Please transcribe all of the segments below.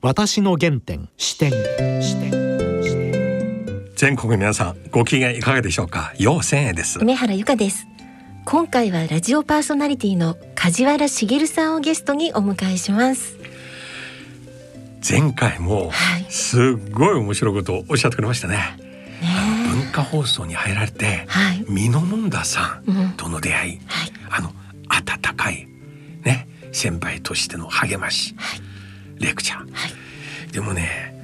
私の原点視点。視点全国皆さんご機嫌いかがでしょうか？陽千恵です。梅原由香です。今回はラジオパーソナリティの梶原茂さんをゲストにお迎えします。前回もはい。すっごい面白いことをおっしゃってくれましたね。ね文化放送に入られてはい。美濃もんださうんん。との出会い、はい。あの温かいね先輩としての励まし、はいレクチャー。はい。でもね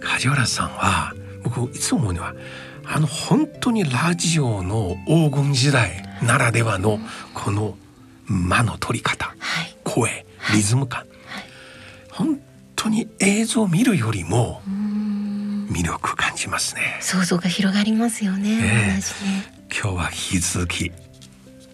梶原さんは僕いつも思うのはあの本当にラジオの黄金時代ならではのこの間の取り方はい。声リズム感、本当に映像を見るよりも魅力感じますね。想像が広がりますよね、ね。今日は引き続き。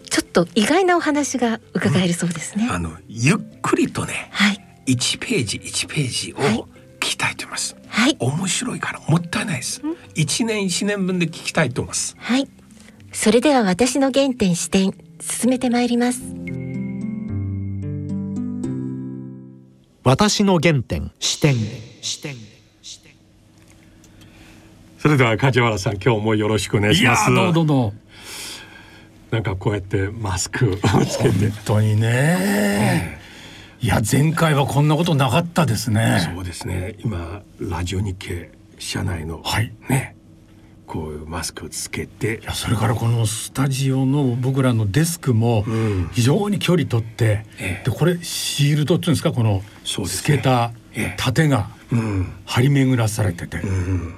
ちょっと意外なお話が伺えるそうですね、あのゆっくりとねはい1ページ1ページをはい聞きたいと思います、はい。面白いからもったいないです。一年一年分で聞きたいと思います。はい。それでは私の原点視点進めてまいります。私の原点視点。視点それでは梶原さん今日もよろしくお願いします。ーどうぞどうぞなんかこうやってマスクをつけて。本当にねいや前回はこんなことなかったですね。そうですね。今ラジオ日経社内のはい。ねこういうマスクをつけて。いやそれからこのスタジオの僕らのデスクもうん。非常に距離取って、ええ。でこれシールドっていうんですか？この透けたええ。盾がうん。張り巡らされてて、うん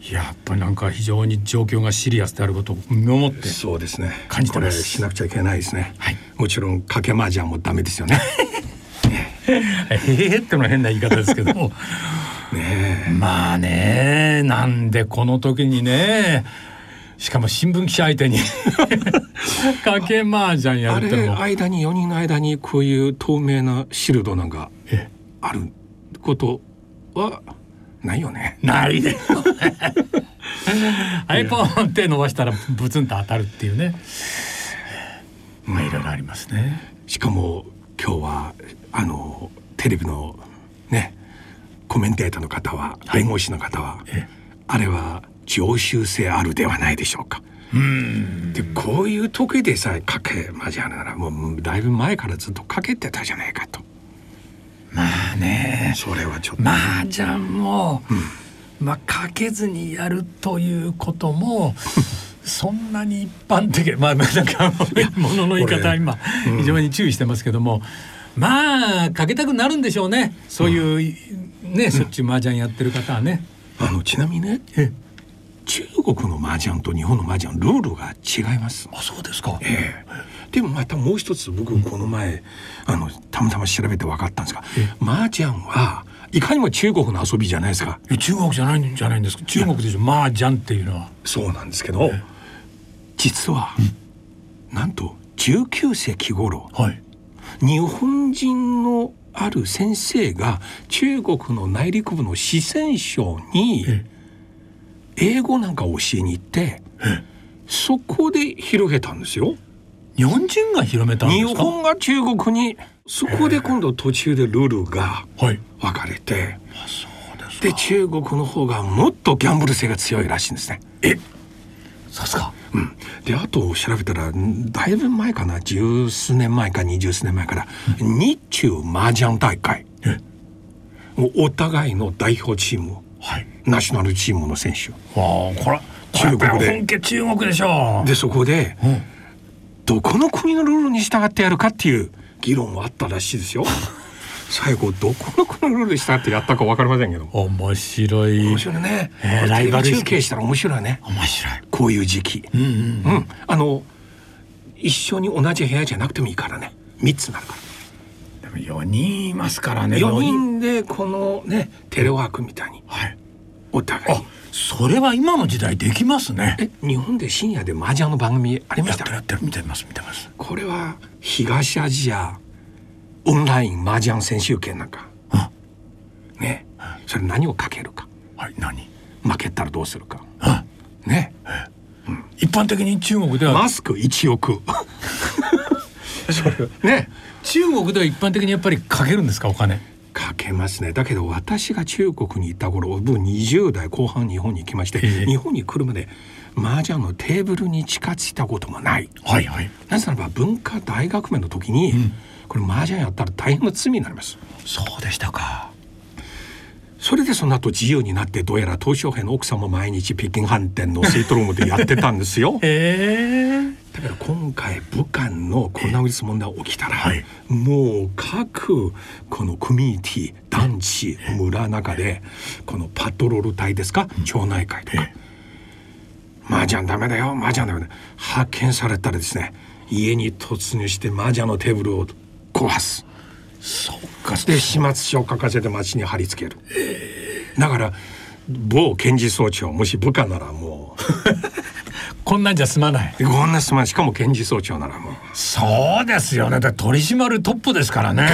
いややっぱりなんか非常に状況がシリアスであることを身をもってそうですね。感じてます。これしなくちゃいけないですね、はい。もちろん賭け麻雀もダメですよね ええってのは変な言い方ですけども。ねまあねなんでこの時にねしかも新聞記者相手に。かけ麻雀やるってのも。間に4人の間にこういう透明なシールドなんかえ？あることはないよね。ないで iPhone 手伸ばしたらブツンと当たるっていうね。まあいろいろありますね。しかも今日はあのテレビのねコメンテーターの方ははい。弁護士の方は、えあれは常習性あるではないでしょうか。うん。でこういう時でさえかけマジャならもうだいぶ前からずっとかけてたじゃないかと。まあね。それはちょっと、麻雀も、まあかけずにやるということも そんなに一般的まあなんかものの言い方は今非常に注意してますけども、まあかけたくなるんでしょうねそういう、ねしょっちゅう麻雀やってる方はね。あのちなみにねえ中国の麻雀と日本の麻雀ルールが違います。あそうですか。ええでもまたもう一つ僕この前、あのたまたま調べて分かったんですがえ麻雀はいかにも中国の遊びじゃないですかえ中国じゃないんじゃないんですか中国でしょ麻雀っていうのは。そうなんですけど実は、なんと19世紀頃はい。日本人のある先生が中国の内陸部の四川省にえ英語なんかを教えに行ってえそこで広げたんですよ。日本人が広めたんですか？日本が中国にそこで今度途中でルールがはい。分かれてあそうで中国の方がもっとギャンブル性が強いらしいんですね。さすが。うん、であと調べたらんだいぶ前かな。十数年前か二十数年前から。日中麻雀大会。お互いの代表チームはい。ナショナルチームの選手わあこれ中国で。本家中国でしょでそこでうん。どこの国のルールに従ってやるかっていう議論もあったらしいですよ。最後どこの国のルールに従ってやったか分かりませんけど。面白い。面白いね、えライバル中継したら面白いね。面白い。こういう時期。うんうんうん。あの一緒に同じ部屋じゃなくてもいいからね。3つになるから。でも4人いますからね。4人でこのねテレワークみたいに。はい。お互い。あそれは今の時代できますね。え日本で深夜で麻雀の番組ありまやっしてたるやってる。見てます見てます。これは東アジアオンライン麻雀選手権なんか。あね。それ何をかけるか。はい何？負けたらどうするか。あね。一般的に中国では、マスク1億。ね。中国では一般的にやっぱりかけるんですか？お金。かけけますね。だけど私が中国に行った頃僕20代後半日本に行きまして、ええ。日本に来るまで麻雀のテーブルに近づいたこともない。はいはい。なぜならば文化大革命の時に、これ麻雀やったら大変な罪になります。そうでしたか。それでその後自由になってどうやら東小平の奥さんも毎日北京飯店のスイートルームでやってたんですよ。ええ。だから今回武漢のコロナウイルス問題起きたら、はい。もう各このコミュニティ団地村の中でこのパトロール隊ですか？町内会とか。麻雀ダメだよ麻雀ダメだ。発見されたらですね家に突入して麻雀のテーブルを壊す。そっか。で始末書を書かせて町に貼り付ける、だから某検事総長もし部下ならも こんなんじゃ済まない。うこんなすまん。しかも検事総長ならもう。そうですよね。だ取り締まるトップですからね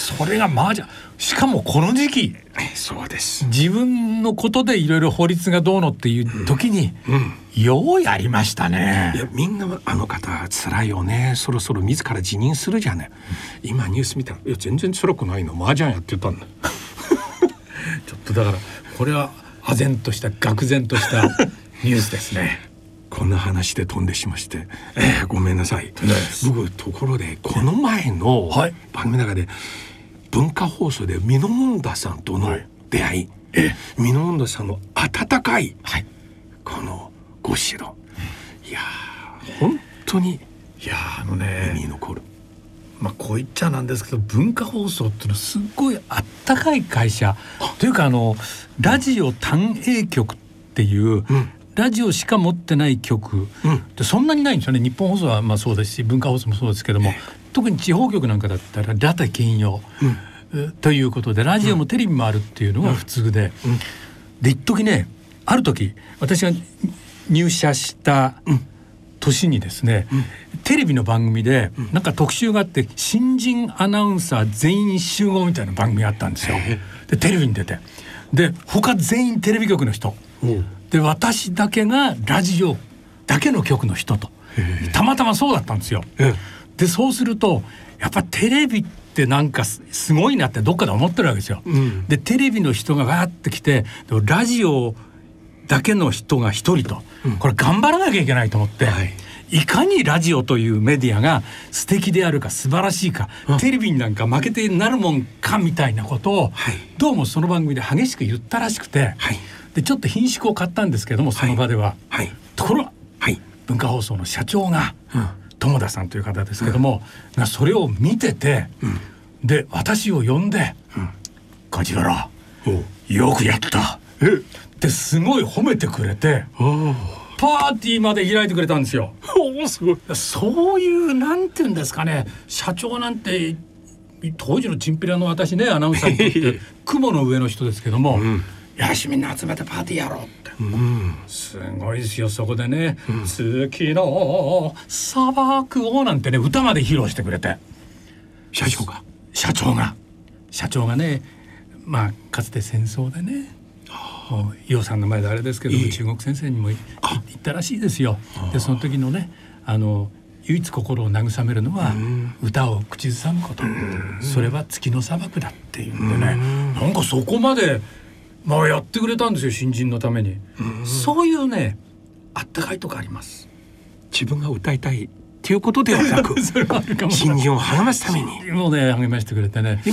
それが麻雀。しかもこの時期そうです。自分のことでいろいろ法律がどうのっていう時に、ようやりましたいねやみんなあの方辛いよね。そろそろ自ら辞任するじゃない。今ニュース見たら「いや全然辛くないの。麻雀やってたんだ」ちょっとだからこれは唖然とした愕然とした ニュースですね。こんな話で飛んでしまして、えーごめんなさい。僕ところでこの前のはい。番組の中で文化放送でミノモンダさんとのはい。出会い、えミノモンダさんの温かいはい。このご指導。いやー本当にいやーあのね身に残る。まあこう言っちゃなんですけど文化放送っていうのはすっごいあったかい会社。というかあのラジオ単 A 局っていう、うん。ラジオしか持ってない局、うん。でそんなにないんですよね。日本放送はまあそうですし文化放送もそうですけども、特に地方局なんかだったらラテ兼用、えということでラジオもテレビもあるっていうのが普通で、で一時ねある時私が入社した年にですね、テレビの番組でなんか特集があって新人アナウンサー全員集合みたいな番組があったんですよ。でテレビに出て。で他全員テレビ局の人。で私だけがラジオだけの局の人と。たまたまそうだったんですよ。えでそうするとやっぱテレビってなんかすすごいなってどっかで思ってるわけですよ。ん。でテレビの人がわーって来てラジオだけの人が一人と、これ頑張らなきゃいけないと思って、はい。い、かにラジオというメディアが素敵であるか素晴らしいか、テレビになんか負けてなるもんかみたいなことを、はい。どうもその番組で激しく言ったらしくて、はい。でちょっと品種を買ったんですけどもその場では。はい。ところがはい。文化放送の社長が、うん友田さんという方ですけども、がそれを見てて、で私を呼んで「梶原よくやった」え？ってすごい褒めてくれておパーティーまで開いてくれたんですよ。おすごい。そういうなんていうんですかね社長なんて当時のチンピラの私ねアナウンサーにとって 雲の上の人ですけども「よしみんな集めてパーティーやろう」って。うん。すごいですよそこでね「月の砂漠を」なんてね歌まで披露してくれて。社長が？社長が。社長がねまあかつて戦争でね伊代さんの前であれですけどもいい中国先生にもい言ったらしいですよ。でその時のねあの唯一心を慰めるのは歌を口ずさむこと。それは月の砂漠だっていうんでね。なんかそこまでまあやってくれたんですよ新人のために。そういうねあったかいとこあります。自分が歌いたいっていうことではなく 新人を励ますために。もうね励ましてくれてね。で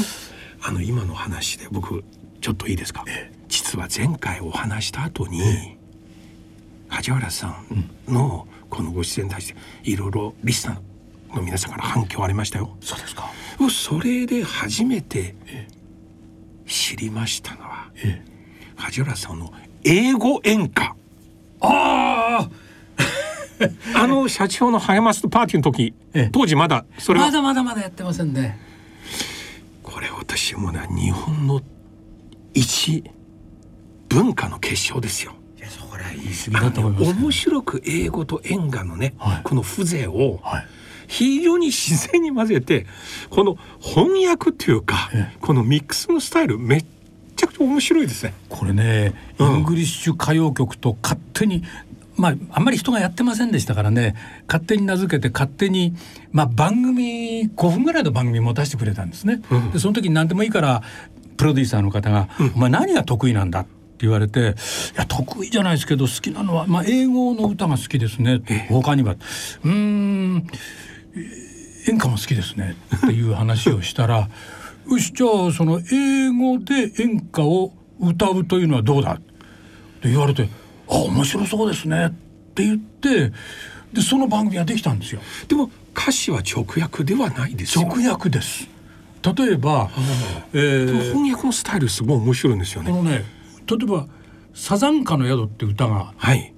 あの今の話で僕ちょっといいですか？実は前回お話した後に梶原さんのこのご出演に対していろいろリスナーの皆さんから反響ありましたよ。そうですか。それで初めて知りましたのはえ梶原さんの英語演歌。ああ あの社長の励ますパーティーの時ええ。当時まだそれは。まだまだまだやってませんねこれ私もね日本の一文化の結晶ですよ。いやそこら言い過ぎだと思いますけど。面白く英語と演歌のね、はい。この風情をはい。非常に自然に混ぜてこの翻訳っていうか、え。このミックスのスタイルめっちゃくちゃ面白いですね。これね、イうん。ングリッシュ歌謡曲と勝手にまああんまり人がやってませんでしたからね勝手に名付けて勝手に、まあ、番組5分ぐらいの番組も出してくれたんですね。うん。でその時に何でもいいからプロデューサーの方が「お前何が得意なんだ?」って言われて「いや得意じゃないですけど好きなのは、まあ、英語の歌が好きですね」他には「うーん演歌も好きですね」っていう話をしたら「よしじゃあその英語で演歌を歌うというのはどうだ?」って言われて「あ面白そうですね」って言ってでその番組ができたんですよ。でも歌詞は直訳ではないですよ直訳です。例えば、えー翻訳のスタイルすごい面白いんですよねこのね例えば「サザンカの宿」って歌がはい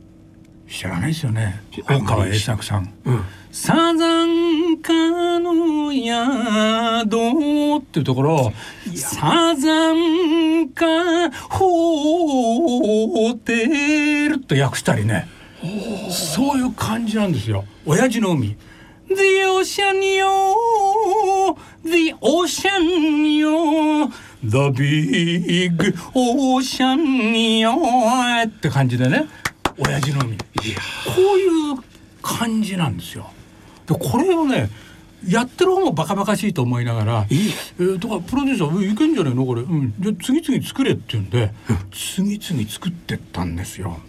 知らないですよね。知大川栄作さん。うん。サザンカの宿っていうところサザンカホテルと訳したりね。そういう感じなんですよ。親父の海。The ocean yo The ocean yo The big ocean yo って感じでね親父の海。こういう感じなんですよ。でこれをねやってる方もバカバカしいと思いながらえー、とかプロデューサー「いけんじゃないの？これ、うん、じゃあ次々作れ」って言うんで、次々作ってったんですよ。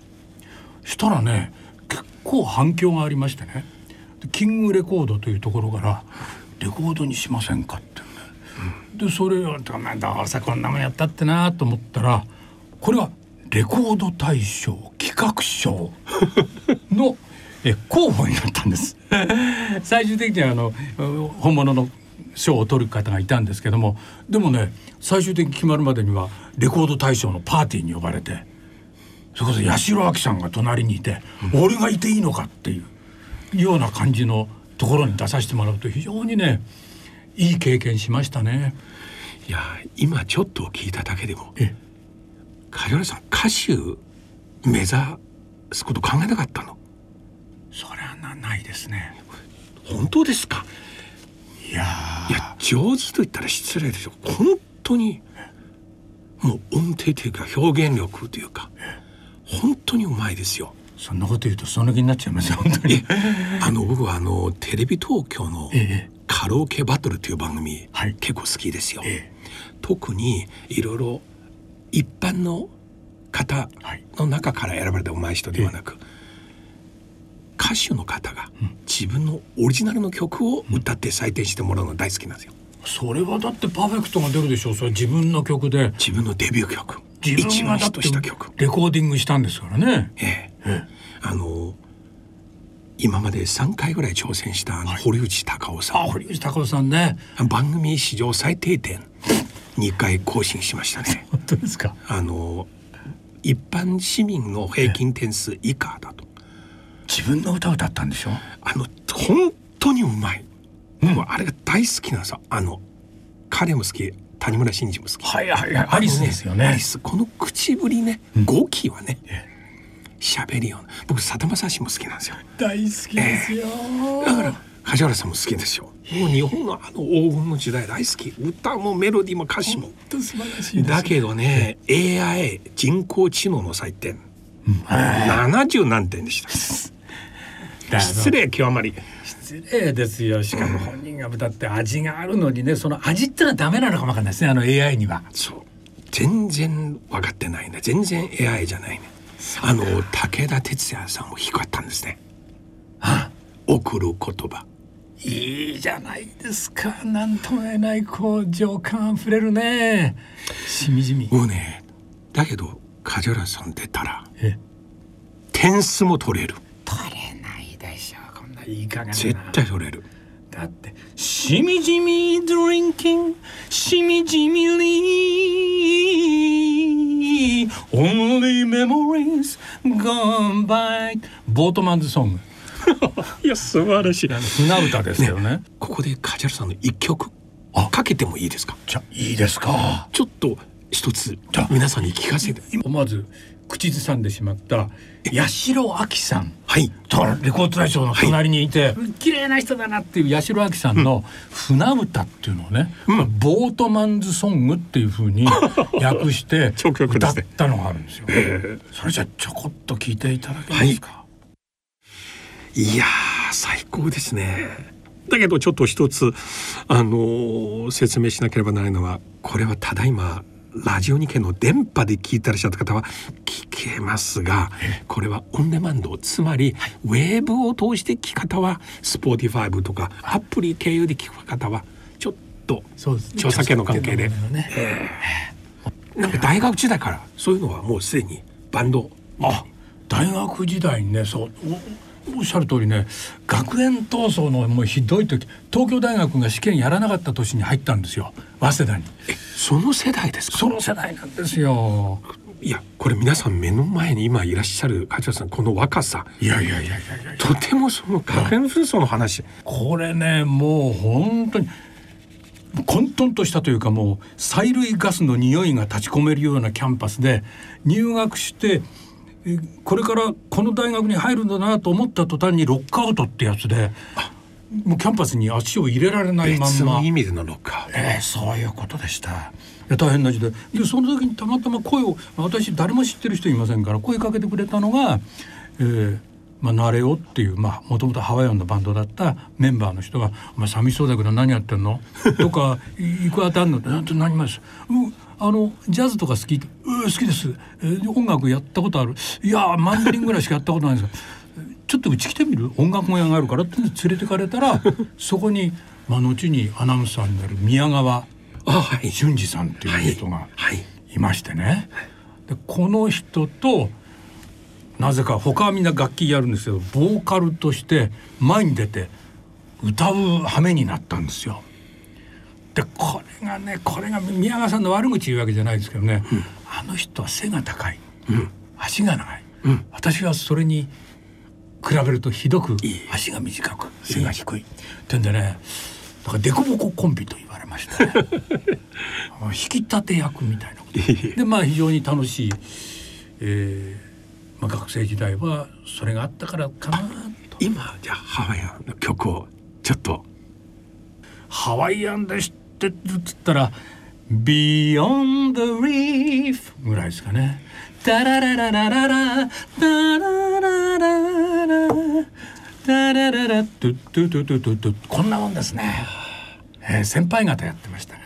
したらね結構反響がありましてね。でキングレコードというところから「レコードにしませんか?」って言うんで、でそれを「まあどうせこんなもんやったってな」と思ったらこれはレコード大賞企画賞の え候補になったんです。最終的にはあの本物の賞を取る方がいたんですけどもでもね最終的に決まるまでにはレコード大賞のパーティーに呼ばれてそれこそ八代亜紀さんが隣にいて、俺がいていいのかっていうような感じのところに出させてもらうと非常にねいい経験しましたね。いや今ちょっと聞いただけでもえ梶原さん歌手目指すこと考えなかったの？それはなないですね。本当ですか？いやいや上手と言ったら失礼ですよ。本当にもう音程というか表現力というか本当にうまいですよ。そんなこと言うとその気になっちゃいますよ本当に。あの僕はあのテレビ東京のええ。カラオケバトルという番組、はい。結構好きですよ、え。特にいろいろ一般の方はい。の中から選ばれた上手い人ではなく、歌手の方が自分のオリジナルの曲を歌って採点してもらうのが大好きなんですよ。それはだってパーフェクトが出るでしょう。それ自分の曲で。自分のデビュー曲。自分がだってトした曲。レコーディングしたんですからね。ええ。えあの今まで3回ぐらい挑戦したあの堀内孝雄さん、あ堀内孝雄さんね。番組史上最低点2回更新しましたね。本当ですか？あの一般市民の平均点数以下だと。自分の歌を歌ったんでしょ？あの本当にうまい、もうあれが大好きなんですよ。あの彼も好き。谷村新司も好き。はいはいはい。アリスですよね。アリス。この口ぶりね語気はね喋るような。僕さだまさしも好きなんですよ。大好きですよ、だから梶原さんも好きですよもう日本のあの黄金の時代大好き。歌もメロディーも歌詞も。本当素晴らしいですだけどね AI 人工知能の採点。70何点でした。失礼極まり。失礼ですよ。しかも本人が歌って味があるのにねその味ってのはダメなのかもわかんないですね。あの AI には。そう。全然分かってないね。全然 AI じゃないね。あの武田鉄矢さんも低かったんですね。送る言葉いいじゃないですか。なんとも言えないこう情感あふれるね。しみじみ。もうねだけど梶原さん出たらえ？点数も取れる。取れないでしょ。こんないい加減な。絶対取れる。だってしみじみドリンキンしみじみリー Only memories gone by ボートマンズソング いや素晴らしい。船歌ですよね。ここで梶原さんの一曲かけてもいいですか？じゃあいいですか。ちょっと一つじゃあ。皆さんに聞かせて。今まず口ずさんでしまった八代亜紀さん。はい。レコード大賞の隣にいて、綺麗な人だなっていう八代亜紀さんの船歌っていうのをね、ボートマンズソングっていう風に 訳して歌ったのがあるんですよ。それじゃあちょこっと聞いていただけますか。いやー最高ですね。だけどちょっと一つあのー説明しなければならないのはこれはただいまラジオ日経の電波で聞いてらっした方は聞けますがこれはオンデマンドつまりウェブを通して聞き方は Spotify とかアプリ経由で聞く方はちょっとそうです著作権の関係で。著作権の問題がね。なんか大学時代からそういうのはもうすでにバンド。あ大学時代にねそうおおっしゃる通りね学園闘争のもうひどい時東京大学が試験やらなかった年に入ったんですよ。早稲田に。えその世代ですか？その世代なんですよ。いやこれ皆さん目の前に今いらっしゃる梶田さんこの若さ。いやいやいやいやいや。とてもその学園紛争の話。これねもう本当に混沌としたというかもう催涙ガスの匂いが立ち込めるようなキャンパスで入学してえこれからこの大学に入るんだなと思った途端にロックアウトってやつでもうキャンパスに足を入れられないまん別まの意味でのロッカーええそういうことでした。いや大変な時代でその時にたまたま声を私誰も知ってる人いませんから声かけてくれたのが「えーまあ、ナレオ」っていうもともとハワイアンのバンドだったメンバーの人が「お前寂しそうだけど何やってんの?」とか「いいくら当たんの?」って「なんて何ます?」うんあのジャズとか好き?」うん「好きです、えー音楽やったことある?」「いやマンドリンぐらいしかやったことないんですよ」ちょっとうち来てみる？音楽小屋があるからって連れてかれたら そこに、まあ、後にアナウンサーになる宮川あはい。淳二さんっていう人がはい。い。ましてね、でこの人となぜか他はみんな楽器やるんですけどボーカルとして前に出て歌う羽目になったんですよ。でこれがねこれが宮川さんの悪口言うわけじゃないですけどね、あの人は背が高い、足が長い、うん。私はそれに比べるとひどく足が短く背が低い。ってんでねだからデコボココンビと言われましたね。あ 引き立て役みたいなこと。でまあ非常に楽しい、えーまあ、学生時代はそれがあったからかなと。今じゃあハワイアンの曲をちょっと。ハワイアンで知ってるっつったら「Beyond the Reef」ぐらいですかね。タララララララタララララタラララトゥトゥトゥトゥトゥトゥこんなもんですね。えー先輩方やってましたが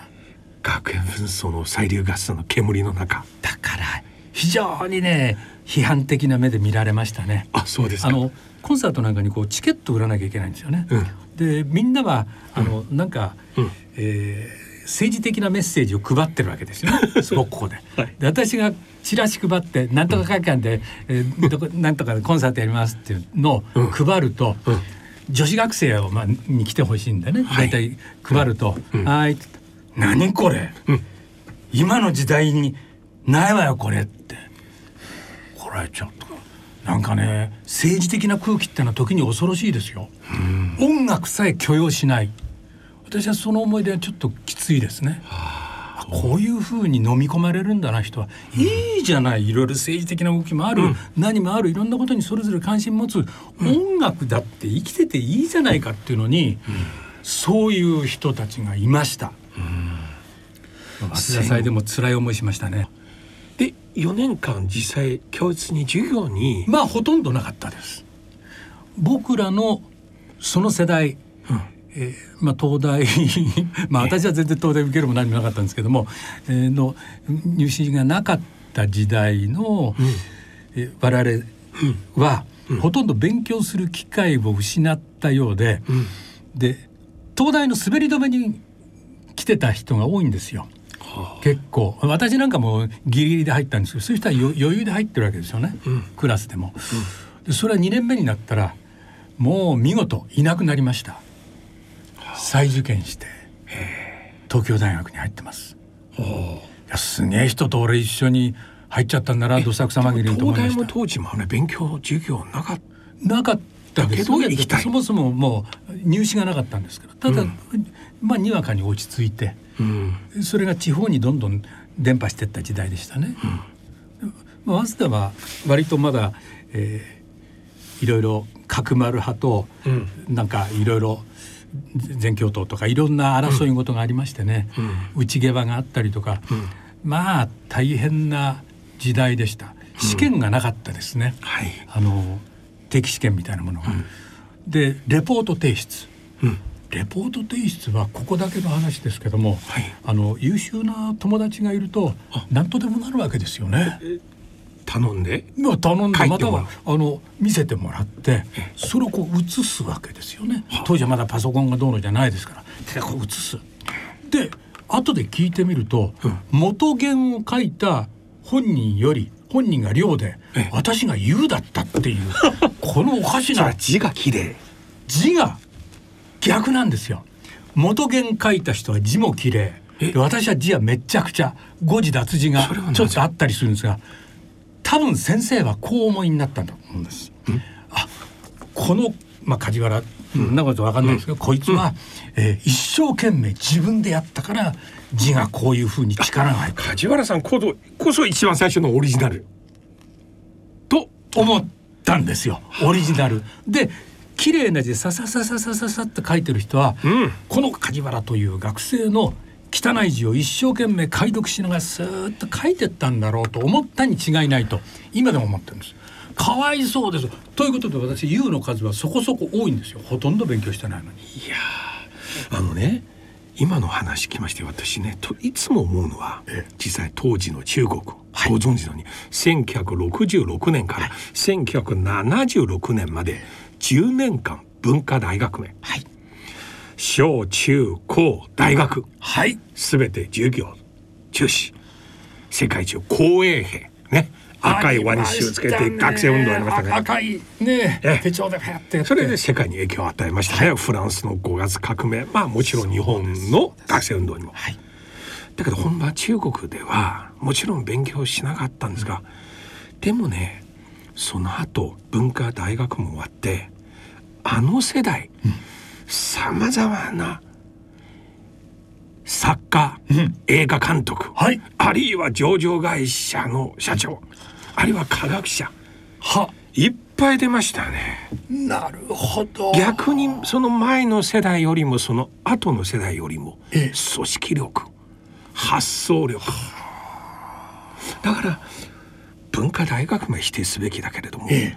学園紛争の催涙ガスの煙の中だから非常にね批判的な目で見られましたね。あそうですかあのコンサートなんかにこうチケット売らなきゃいけないんですよね。うんでみんなはあの、なんか、うんえー政治的なメッセージを配ってるわけですよ。ね。すごくここで。はい。で私がチラシ配ってなんとか会館で、えーどこなんとかでコンサートやりますっていうのをうん配ると、うん。女子学生をまあに来てほしいんでね、はい。大体配ると「うん。はーい」何これ、うん。今の時代にないわよこれ」って。これちょっとなんかね政治的な空気ってのは時に恐ろしいですよ。音楽さえ許容しない私はその思い出はちょっときついですね。あ。こういうふうに飲み込まれるんだな人は、いいじゃないいろいろ政治的な動きもある、何もある。いろんなことにそれぞれ関心持つ、音楽だって生きてていいじゃないかっていうのに、そういう人たちがいました。早稲田祭でも辛い思いしましたね。で4年間実際教室に授業に、まあほとんどなかったです。僕らのその世代、えーまあ、東大 まあ私は全然東大受けるも何もなかったんですけども、えーの入試がなかった時代の、えー我々は、ほとんど勉強する機会を失ったようで、うん。で東大の滑り止めに来てた人が多いんですよ。結構。私なんかもギリギリで入ったんですけどそういう人はよ余裕で入ってるわけですよね、うん。クラスでも、でそれは2年目になったらもう見事いなくなりました再受験して東京大学に入ってます。いやすげえ人と俺一緒に入っちゃったんだなどさくさ紛れにと思いましたも当時もあれ勉強授業なかった。なかったけど行きたい。そもそももう入試がなかったんですから。ただ、まあにわかに落ち着いてうん。それが地方にどんどん伝播していった時代でしたね。まあ、早稲田は割とまだ、えーいろいろ角丸派と、うん。なんかいろいろ全教頭とかいろんな争い事がありましてね、内毛場があったりとか、まあ大変な時代でした。試験がなかったですね、はい。あの定期試験みたいなものが。でレポート提出。うん。レポート提出はここだけの話ですけども、はい。あの優秀な友達がいると何とでもなるわけですよね。頼んでまあ頼んでまたはあの見せてもらってそれをこう写すわけですよね。当時はまだパソコンがどうのじゃないですから。でこう写す。で後で聞いてみると、元言を書いた本人より本人が量でええ。私が優だったっていう このおかしな字が綺麗。字が逆なんですよ。元言書いた人は字も綺麗。私は字はめっちゃくちゃ誤字脱字がちょっとあったりするんですが多分先生はこう思いになったんだと思うんです。あこのまあ梶原そん。なことわかんないですけど、こいつは、えー一生懸命自分でやったから字がこういうふうに力が入った。梶原さんこそこそ一番最初のオリジナル。と思ったんですよ。オリジナル。で綺麗な字さささささささって書いてる人は、うん。この梶原という学生の汚い字を一生懸命解読しながらスーッと書いてったんだろうと思ったに違いないと今でも思ってるんです。かわいそうです。ということで私 U の数はそこそこ多いんですよ。ほとんど勉強してないのに。いやーあのね今の話聞きまして私ねといつも思うのはええ。実際当時の中国、ご存知のように1966年から1976年まで10年間文化大学名。はい小中高大学。はい。すべて授業中止。世界中公衛兵ね。赤いワニシをつけて学生運動やりましたね。赤いね。ええ。手帳で流行ってそれで世界に影響を与えましたね、フランスの5月革命。まあもちろん日本の学生運動にも、はい。だけど本場中国ではもちろん勉強しなかったんですがでもねその後文化大学も終わってあの世代さまざまな作家、うん。映画監督、はい。あるいは上場会社の社長あるいは科学者は。いっぱい出ましたね。なるほど。逆にその前の世代よりもその後の世代よりもええ。組織力発想力。だから文化大学も否定すべきだけれども、え。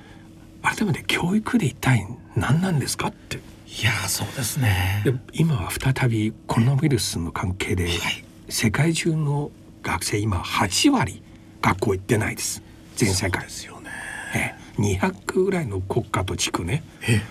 改めて教育で一体何なんですかっていやそうですね。で今は再びコロナウイルスの関係で、はい。世界中の学生今8割学校行ってないです。全世界。ですよね。ええ。200ぐらいの国家と地区ね。ええ。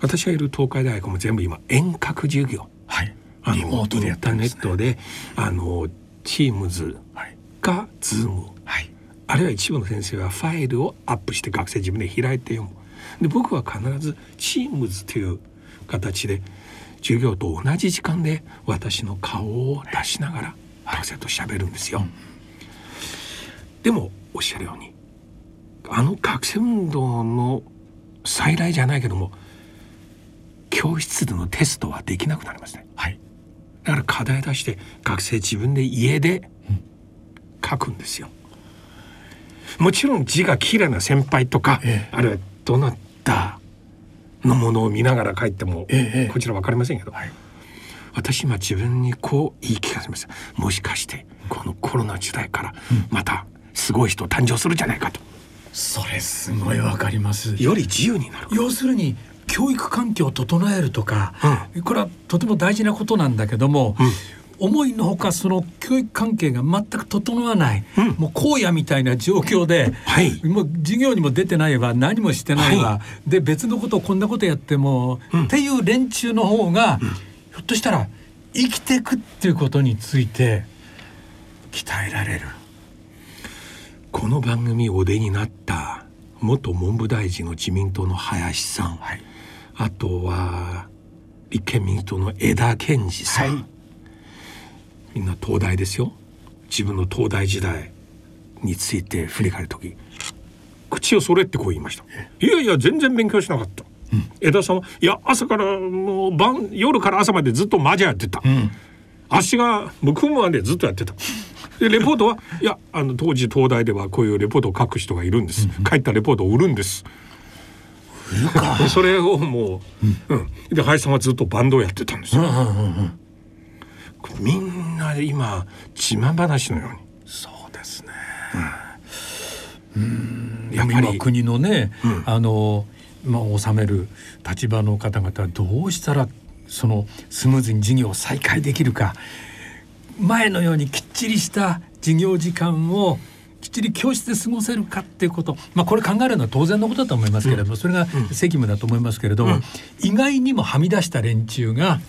私がいる東海大学も全部今遠隔授業。はい。あのインターネットであの Teams はい。か Zoom。はい。あるいは一部の先生はファイルをアップして学生自分で開いて読む。で僕は必ずチームズという形で授業と同じ時間で私の顔を出しながら学生と喋るんですよ、でもおっしゃるようにあの学生運動の再来じゃないけども教室でのテストはできなくなりますね。はい。だから課題出して学生自分で家で書くんですよ。もちろん字が綺麗な先輩とか、ええ。あるいはどなたのものを見ながら書いても、こちら分かりませんけど、はい。私今自分にこう言い聞かせますもしかしてこのコロナ時代からまたすごい人誕生するんじゃないかと。それすごいわかります。より自由になる。要するに教育環境を整えるとか、これはとても大事なことなんだけども、思いのほかその教育関係が全く整わない、うん。もう荒野みたいな状況で、はい。もう授業にも出てないわ何もしてないわ、はで別のことをこんなことやっても、うん。っていう連中の方が、ひょっとしたら生きていくっていうことについて鍛えられる。この番組お出になった元文部大臣の自民党の林さん、はい。あとは立憲民主党の枝健二さん、はいみんな東大ですよ。自分の東大時代について振り返る時。口をそれってこう言いました。いやいや全然勉強しなかった、枝さんはいや朝からもう晩夜から朝までずっと麻雀やってた、うん。足がむくむまでずっとやってた。でレポートはいやあの当時東大ではこういうレポートを書く人がいるんです、書いたレポートを売るんです。それをもう、うん。で林さんはずっとバンドをやってたんですよ、うんうんうんうんみんなで今自慢話のように。そうですね。やっぱり今国のね、うん。あのまあ治める立場の方々はどうしたらそのスムーズに授業を再開できるか。前のようにきっちりした授業時間をきっちり教室で過ごせるかっていうこと、まあ、これ考えるのは当然のことだと思いますけれども、それが責務だと思いますけれども、意外にもはみ出した連中が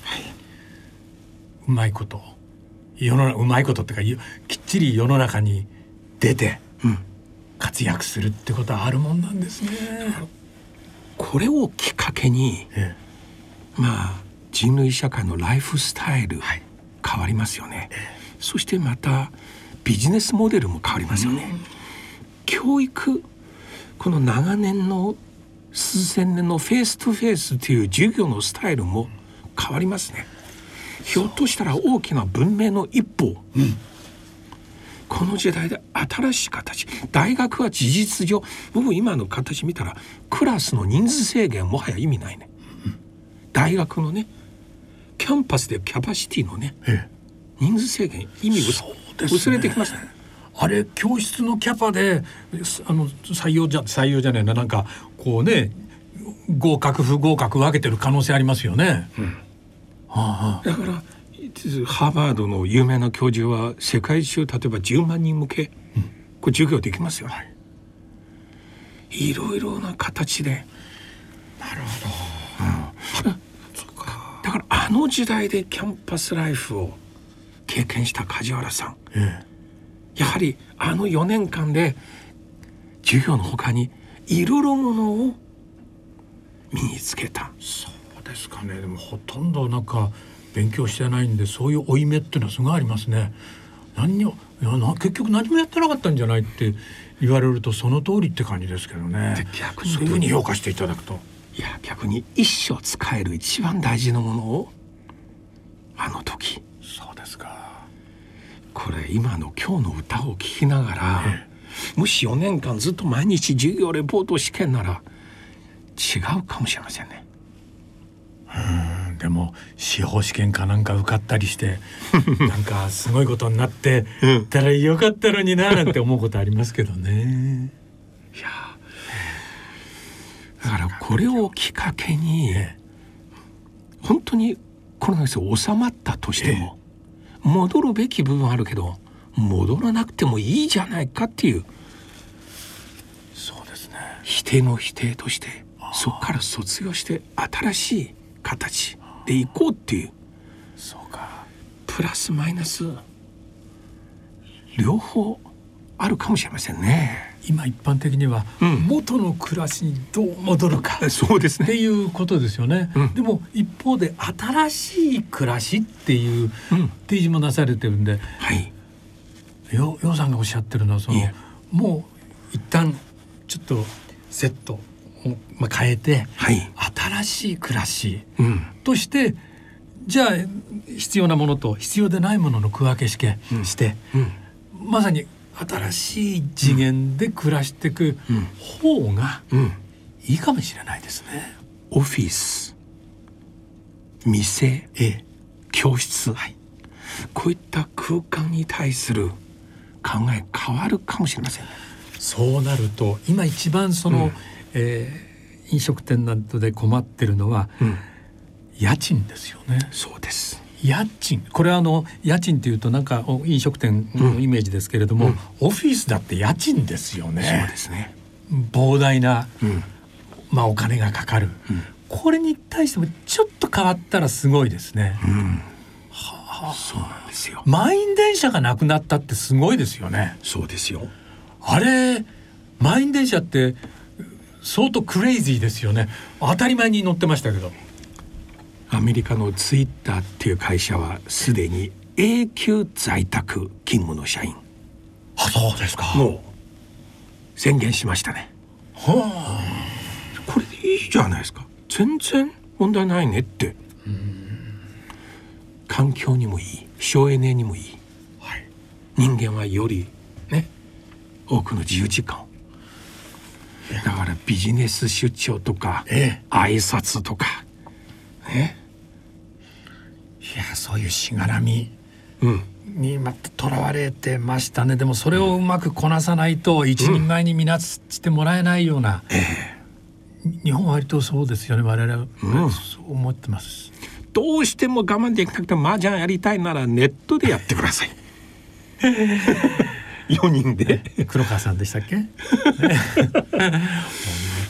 うまいこと世の中うまいことっていうかきっちり世の中に出てうん。活躍するってことはあるもんなんですね。これをきっかけにえまあ人類社会のライフスタイルはい。変わりますよね、そしてまたビジネスモデルも変わりますよね、教育この長年の数千年の face to face という授業のスタイルも変わりますねひょっとしたら大きな文明の一歩、この時代で新しい形。大学は事実上僕今の形見たらクラスの人数制限もはや意味ないね、大学のねキャンパスでキャパシティのねええ。人数制限意味薄,、れてきました。ねあれ教室のキャパですあの採用じゃ採用じゃないななんかこうね合格不合格分けてる可能性ありますよね。はあはあだからハーバードの有名な教授は世界中例えば10万人向け、これ授業できますよ、い、ろいろな形で。なるほだからあの時代でキャンパスライフを経験した梶原さん。ど。え。やはりあの4年間で授業の他にいろいろものを身につけた。え、そうですかね。でもほとんどなんか勉強してないんでそういう負い目っていうのはすごいありますね。何にもいやな結局何もやってなかったんじゃないって言われるとその通りって感じですけどねで。逆にそういうふうに評価していただくと。いや逆に一生使える一番大事なものをあの時そうですか。これ今の今日の歌を聴きながら、えもし4年間ずっと毎日授業レポート試験なら違うかもしれませんね。うんでも司法試験かなんか受かったりして なんかすごいことになってうん。たらよかったのにななんて思うことありますけどね。いや。だからこれをきっかけにえ本当にコロナウイルス収まったとしても、戻るべき部分あるけど戻らなくてもいいじゃないかっていう。そうですね。否定の否定としてそこから卒業して新しい形でいこうっていう。そうか。プラスマイナス。両方あるかもしれませんね。今一般的にはうん。元の暮らしにどう戻るか。そうですっていうことですよね。うん。でも一方で新しい暮らしっていううん。提示もなされてるんで、はい。よようさんがおっしゃってるのはそのもう一旦ちょっとセット。を、まあ、変えてはい。新しい暮らしうん。としてじゃあ必要なものと必要でないものの区分けして,、うんしてうん。まさに新しい次元で暮らしていくうん方がうん。いいかもしれないですね。オフィス、店、ええ教室、こういった空間に対する考え変わるかもしれませんね。そうなると今一番その、うんえー飲食店などで困ってるのはうん。家賃ですよね。そうです。家賃これはあの家賃っていうとなんかお飲食店のイメージですけれども、うんオフィスだって家賃ですよそうねですね。膨大な、うん。まあ、お金がかかる、うんこれに対してもちょっと変わったらすごいですね、うん。そうなんですよ。満員電車がなくなったってすごいですよねそうですよ。あれ満員電車って相当クレイジーですよね。当たり前に乗ってましたけど。アメリカのツイッターっていう会社はすでに永久在宅勤務の社員。あそうですか。もう宣言しましたね。はこれでいいじゃないですか。全然問題ないねって。環境にもいい省エネにもいい。あはい。人間はよりね多くの自由時間をだからビジネス出張とかえ挨拶とか。ね。えいやそういうしがらみうん。にまたとらわれてましたね。でもそれをうまくこなさないと一人前に見なしてもらえないような、日本は割とそうですよね。我々は、うん。そう思ってます。どうしても我慢できなくて麻雀やりたいならネットでやってください 4人で。黒川さんでしたっけ、ね、本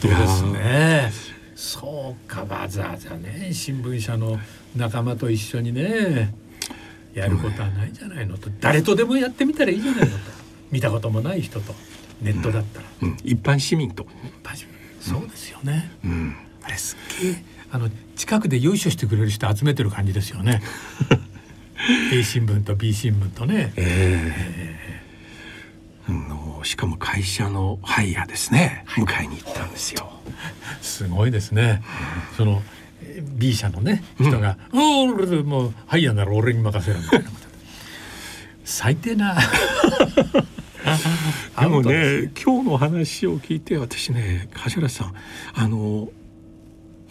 当ですね。そうかわざわざね新聞社の仲間と一緒にねやることはないんじゃないのと。誰とでもやってみたらいいじゃないのと。見たこともない人と。ネットだったら、うん、一般市民と、そうですよね、うん、あれすっげえあの近くでよいしてくれる人集めてる感じですよね。A 新聞と B 新聞とね、えー、あのしかも会社のハイヤーですね、迎えに行ったんですよ。すごいですね、その B 社のね人が「うん、おもうハイヤーなら俺に任せる」みたいなこと最低な。でもね今日の話を聞いて私ね梶原さんあの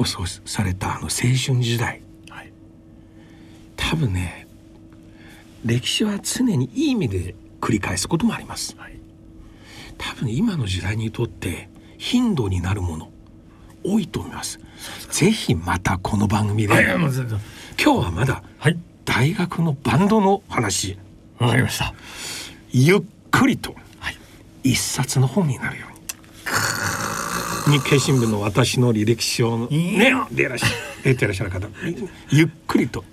そうされたあの青春時代、はい、多分ね歴史は常にいい意味で繰り返すこともあります、はい、多分今の時代にとって頻度になるもの多いと思います。ぜひまたこの番組で、はい、今日はまだはい。大学のバンドの話。わかりました。ゆっくりとはい。一冊の本になるように。日経新聞の私の履歴書のね出てらっしゃる方。ゆっくりと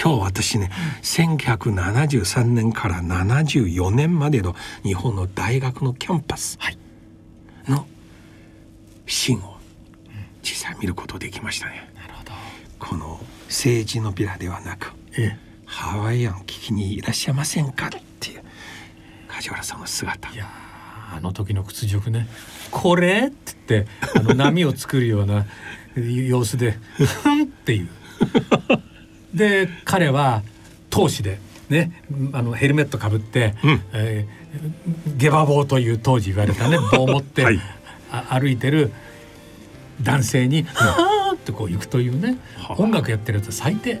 今日私ね1973年から74年までの日本の大学のキャンパスはい。のシーンを実際見ることできましたね。なるほど。この政治のビラではなくえハワイアン聞きにいらっしゃいませんか？っていう梶原さんの姿。えいやーあの時の屈辱ね「これ?」って言ってあの波を作るような様子で「ふん」っていうで彼は闘志でねあのヘルメットかぶって、うんえーゲバ棒という当時言われたね 棒を持って、はいあ歩いてる男性に「はあ」ってこう行くというねはあ音楽やってると最低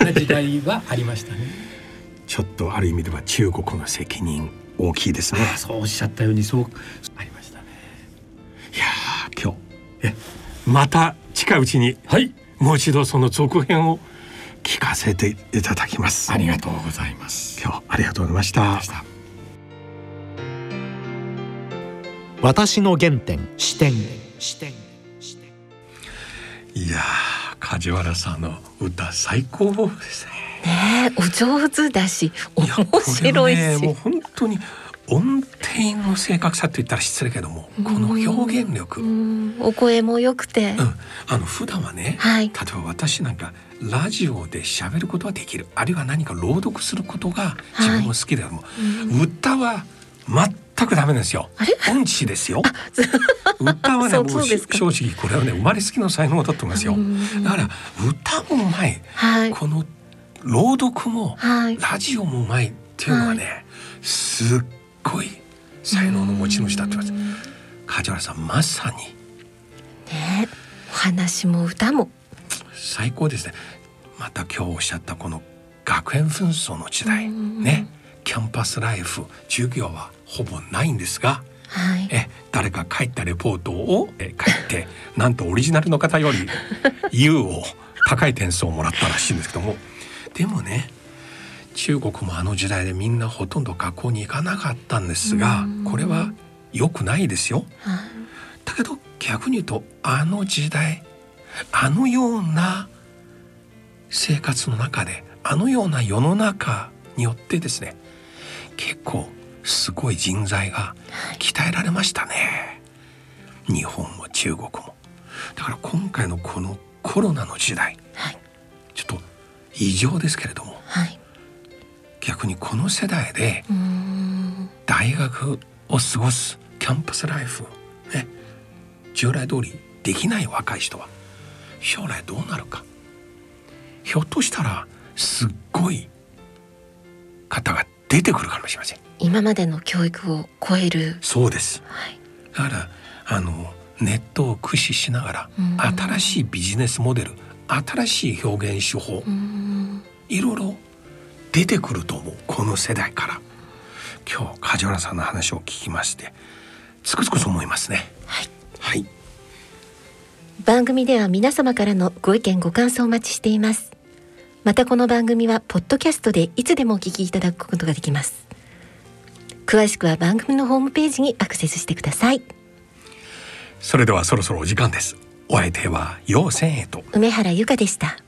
な時代はありましたね。ちょっとある意味では中国の責任大きいですね。あそうおっしゃったようにそうありましたね。いやー今日えまた近いうちにはいもう一度その続編を聞かせていただきます。ありがとうございます。今日ありがとうございました。私の原点視点視点視点いやー梶原さんの歌最高ですね。ねえお上手だし面白はいねし、もう本当に音程の正確さと言ったら失礼けどもこの表現力、ううん。んお声も良くて、あの普段はね、はい。例えば私なんかラジオで喋ることはできる。あるいは何か朗読することが自分も好きだも、歌は全くダメですよ。音痴ですよ。歌はね もそう正直これはね生まれつきの才能だと思いますよ。うん。だから歌もうまい。はい。この朗読もはい。ラジオもうまいっていうのはね、すっごい才能の持ち主だと思います梶原さんまさに。ねお話も歌も。最高ですね。また今日おっしゃったこの学園紛争の時代。うんね。キャンパスライフ授業はほぼないんですが。はい。え誰か書いたレポートをえ書いて なんとオリジナルの方より U を高い点数をもらったらしいんですけども。でもね中国もあの時代でみんなほとんど学校に行かなかったんですがうん。これは良くないですよ。はい。だけど逆に言うとあの時代あのような生活の中であのような世の中によってですね結構すごい人材が鍛えられましたね。日本も中国も。だから今回のこのコロナの時代はい。ちょっと異常ですけれどもはい逆にこの世代で大学を過ごすキャンパスライフね従来通りできない若い人は将来どうなるか。ひょっとしたらすっごい方が出てくるかもしれません。今までの教育を超える。そうです。はい。だからあのネットを駆使しながらうん。新しいビジネスモデル新しい表現手法いろいろ出てくると思うこの世代から。今日梶原さんの話を聞きましてつくづくそう思いますね。はい。はい。番組では皆様からのご意見ご感想をお待ちしています。またこの番組はポッドキャストでいつでもお聞きいただくことができます。詳しくは番組のホームページにアクセスしてください。それではそろそろお時間です。お相手は陽線へと梅原由香でした